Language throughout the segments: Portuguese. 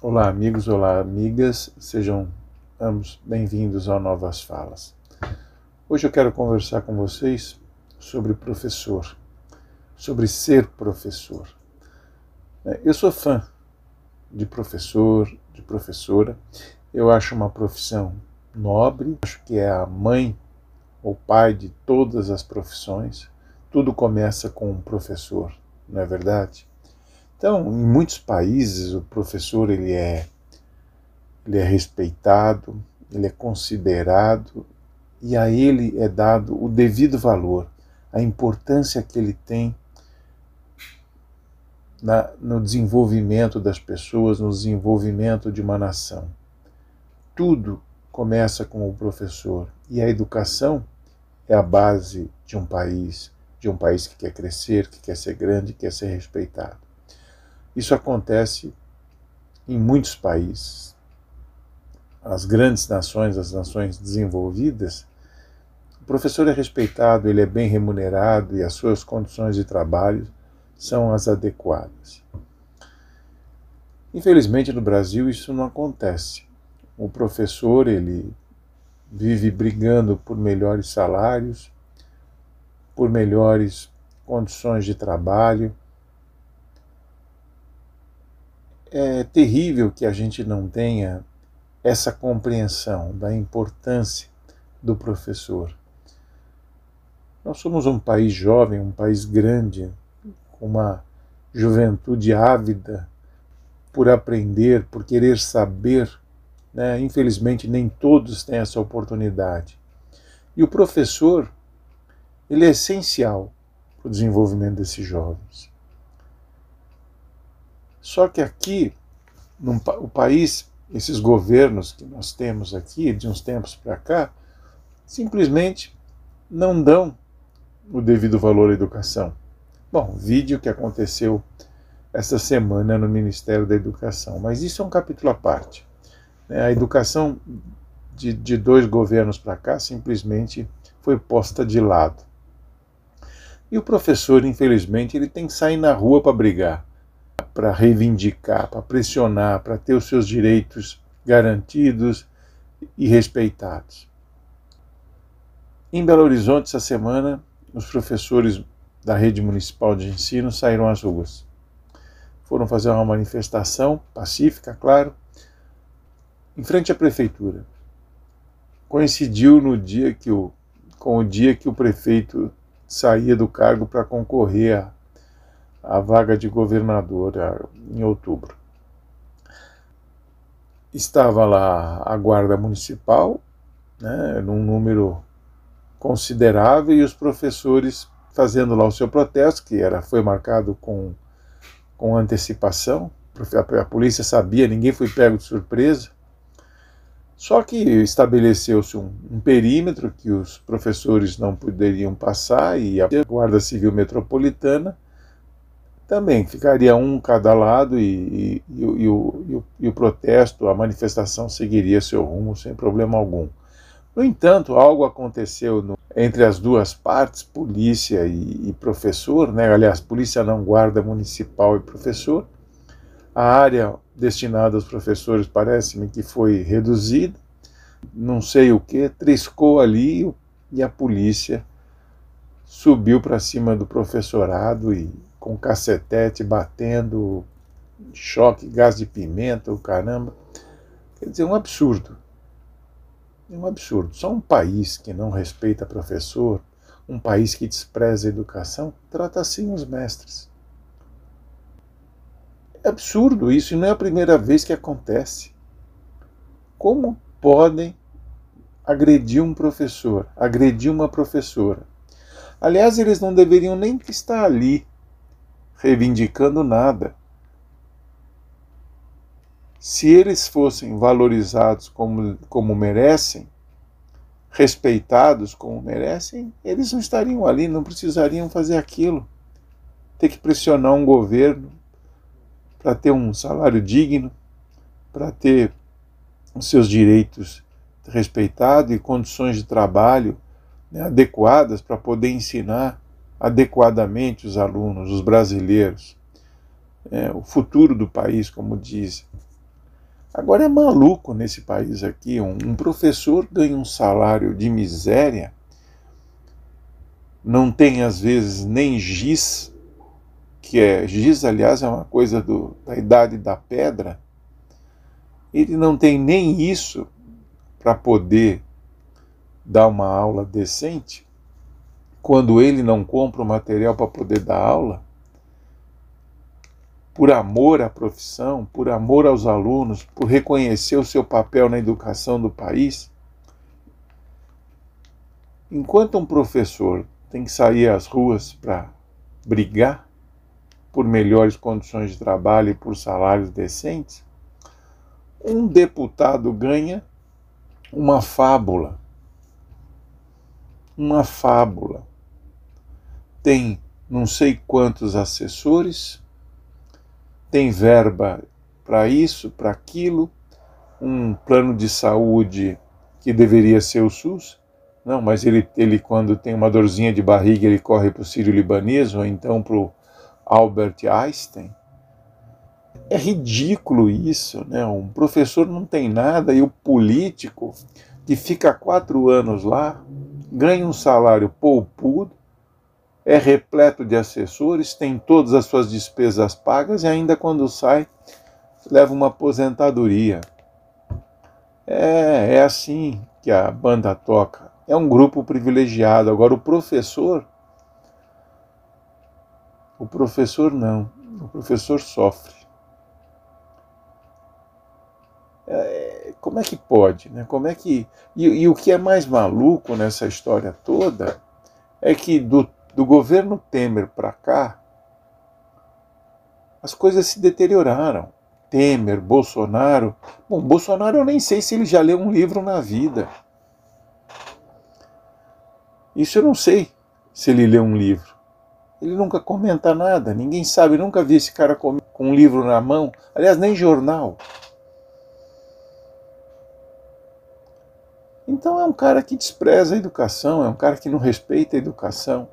Olá, amigos, olá, amigas, sejam ambos bem-vindos ao Novas Falas. Hoje eu quero conversar com vocês sobre professor, sobre ser professor. Eu sou fã de professor, de professora, eu acho uma profissão nobre, acho que é a mãe ou pai de todas as profissões. Tudo começa com um professor, não é verdade? Então, em muitos países, o professor ele é, ele é respeitado, ele é considerado e a ele é dado o devido valor, a importância que ele tem na, no desenvolvimento das pessoas, no desenvolvimento de uma nação. Tudo começa com o professor e a educação é a base de um país, de um país que quer crescer, que quer ser grande, que quer ser respeitado. Isso acontece em muitos países. As grandes nações, as nações desenvolvidas, o professor é respeitado, ele é bem remunerado e as suas condições de trabalho são as adequadas. Infelizmente no Brasil isso não acontece. O professor ele vive brigando por melhores salários, por melhores condições de trabalho, é terrível que a gente não tenha essa compreensão da importância do professor. Nós somos um país jovem, um país grande, com uma juventude ávida por aprender, por querer saber. Né? Infelizmente, nem todos têm essa oportunidade. E o professor, ele é essencial para o desenvolvimento desses jovens. Só que aqui, no o país, esses governos que nós temos aqui, de uns tempos para cá, simplesmente não dão o devido valor à educação. Bom, vídeo que aconteceu essa semana no Ministério da Educação, mas isso é um capítulo à parte. Né? A educação de, de dois governos para cá simplesmente foi posta de lado. E o professor, infelizmente, ele tem que sair na rua para brigar para reivindicar, para pressionar, para ter os seus direitos garantidos e respeitados. Em Belo Horizonte, essa semana, os professores da rede municipal de ensino saíram às ruas. Foram fazer uma manifestação pacífica, claro, em frente à prefeitura. Coincidiu no dia que o, com o dia que o prefeito saía do cargo para concorrer a a vaga de governador em outubro. Estava lá a guarda municipal, né, num número considerável, e os professores fazendo lá o seu protesto, que era, foi marcado com, com antecipação. A, a polícia sabia, ninguém foi pego de surpresa. Só que estabeleceu-se um, um, perímetro que os professores não poderiam passar e a Guarda Civil Metropolitana também ficaria um cada lado e, e, e, o, e, o, protesto, a manifestação seguiria seu rumo sem problema algum. No entanto, algo aconteceu no, entre as duas partes, polícia e, professor, né? aliás, polícia não guarda municipal e professor. A área destinada aos professores parece-me que foi reduzida, não sei o que, triscou ali e a polícia subiu para cima do professorado e com cacetete batendo, choque, gás de pimenta, o caramba. Quer dizer, um absurdo. Um absurdo. Só um país que não respeita professor, um país que despreza a educação, trata assim os mestres. É absurdo isso, e não é a primeira vez que acontece. Como podem agredir um professor, agredir uma professora? Aliás, eles não deveriam nem estar ali reivindicando nada. Se eles fossem valorizados como, como merecem, respeitados como merecem, eles não estariam ali, não precisariam fazer aquilo. Ter que pressionar um governo para ter um salário digno, para ter os seus direitos respeitados e condições de trabalho né, adequadas para poder ensinar adequadamente os alunos, os brasileiros, é, o futuro do país, como dizem. Agora é maluco nesse país aqui. Um, um professor ganha um salário de miséria, não tem às vezes nem giz, que é giz, aliás, é uma coisa do, da idade da pedra. Ele não tem nem isso para poder dar uma aula decente. Quando ele não compra o material para poder dar aula, por amor à profissão, por amor aos alunos, por reconhecer o seu papel na educação do país. Enquanto um professor tem que sair às ruas para brigar por melhores condições de trabalho e por salários decentes, um deputado ganha uma fábula. Uma fábula. Tem não sei quantos assessores, tem verba para isso, para aquilo, um plano de saúde que deveria ser o SUS. Não, mas ele, ele quando tem uma dorzinha de barriga, ele corre para o Sírio Libanês ou então para o Albert Einstein. É ridículo isso, né? Um professor não tem nada e o político que fica quatro anos lá ganha um salário poupudo é repleto de assessores, tem todas as suas despesas pagas e ainda quando sai leva uma aposentadoria. É, é assim que a banda toca. É um grupo privilegiado. Agora o professor, o professor não. O professor sofre. É, como é que pode, né? Como é que e, e o que é mais maluco nessa história toda é que do do governo Temer para cá, as coisas se deterioraram. Temer, Bolsonaro. Bom, Bolsonaro eu nem sei se ele já leu um livro na vida. Isso eu não sei se ele leu um livro. Ele nunca comenta nada, ninguém sabe, nunca vi esse cara com um livro na mão, aliás, nem jornal. Então é um cara que despreza a educação, é um cara que não respeita a educação.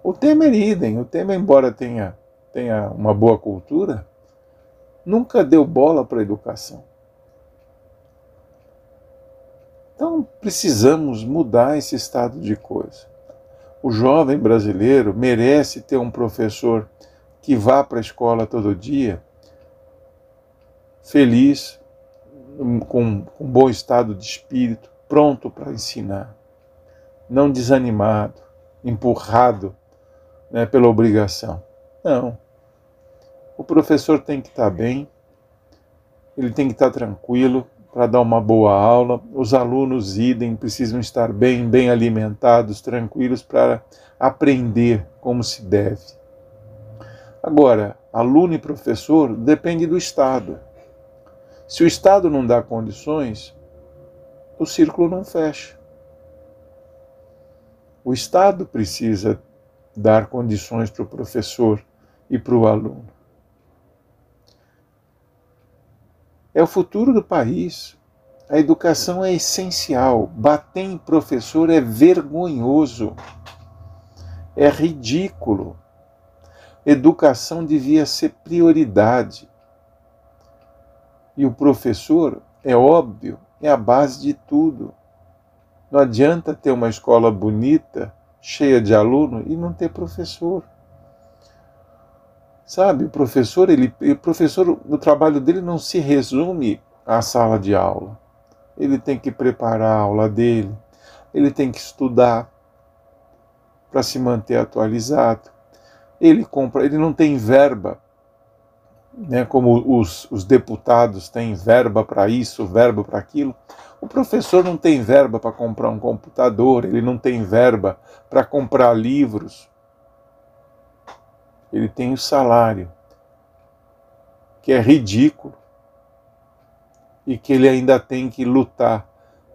O Temer idem, o Temer, embora tenha, tenha uma boa cultura, nunca deu bola para a educação. Então precisamos mudar esse estado de coisa. O jovem brasileiro merece ter um professor que vá para a escola todo dia, feliz, com, com bom estado de espírito, pronto para ensinar, não desanimado, empurrado né, pela obrigação. Não. O professor tem que estar bem, ele tem que estar tranquilo para dar uma boa aula. Os alunos, idem, precisam estar bem, bem alimentados, tranquilos para aprender como se deve. Agora, aluno e professor depende do Estado. Se o Estado não dá condições, o círculo não fecha. O Estado precisa dar condições para o professor e para o aluno. É o futuro do país. A educação é essencial. Bater em professor é vergonhoso. É ridículo. Educação devia ser prioridade. E o professor, é óbvio, é a base de tudo. Não adianta ter uma escola bonita cheia de aluno e não ter professor. Sabe, o professor, ele, o professor, o trabalho dele não se resume à sala de aula. Ele tem que preparar a aula dele, ele tem que estudar para se manter atualizado. Ele compra, ele não tem verba, né, como os, os deputados têm verba para isso, verba para aquilo. O professor não tem verba para comprar um computador, ele não tem verba para comprar livros. Ele tem o salário, que é ridículo, e que ele ainda tem que lutar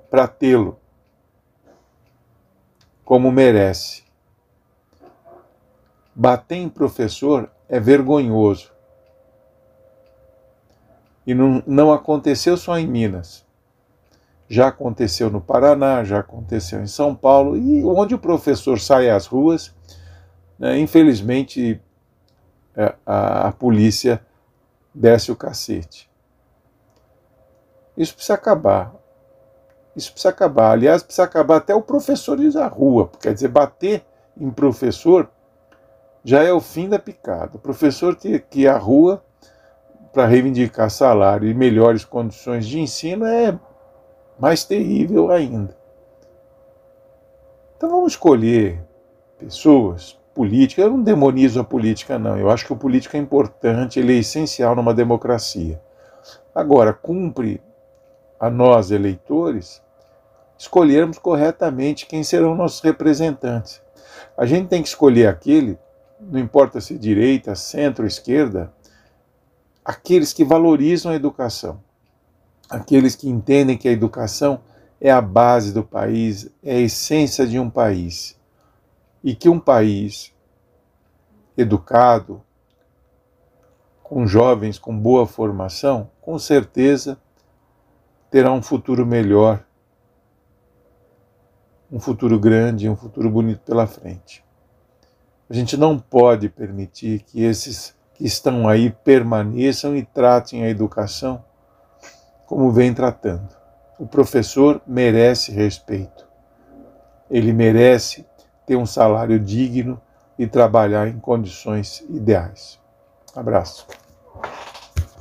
para tê-lo, como merece. Bater em professor é vergonhoso. E não, não aconteceu só em Minas já aconteceu no Paraná, já aconteceu em São Paulo, e onde o professor sai às ruas, né, infelizmente é, a, a polícia desce o cacete. Isso precisa acabar. Isso precisa acabar. Aliás, precisa acabar até o professor ir à rua. Quer dizer, bater em professor já é o fim da picada. O professor que, que ir à rua para reivindicar salário e melhores condições de ensino é mais terrível ainda. Então vamos escolher pessoas, política. Eu não demonizo a política, não. Eu acho que o político é importante, ele é essencial numa democracia. Agora, cumpre a nós, eleitores, escolhermos corretamente quem serão nossos representantes. A gente tem que escolher aquele, não importa se direita, centro, esquerda, aqueles que valorizam a educação, aqueles que entendem que a educação é a base do país, é a essência de um país. E que um país educado, com jovens com boa formação, com certeza terá um futuro melhor, um futuro grande, um futuro bonito pela frente. A gente não pode permitir que esses que estão aí permaneçam e tratem a educação como vem tratando. O professor merece respeito. Ele merece ter um salário digno e trabalhar em condições ideais. Abraço.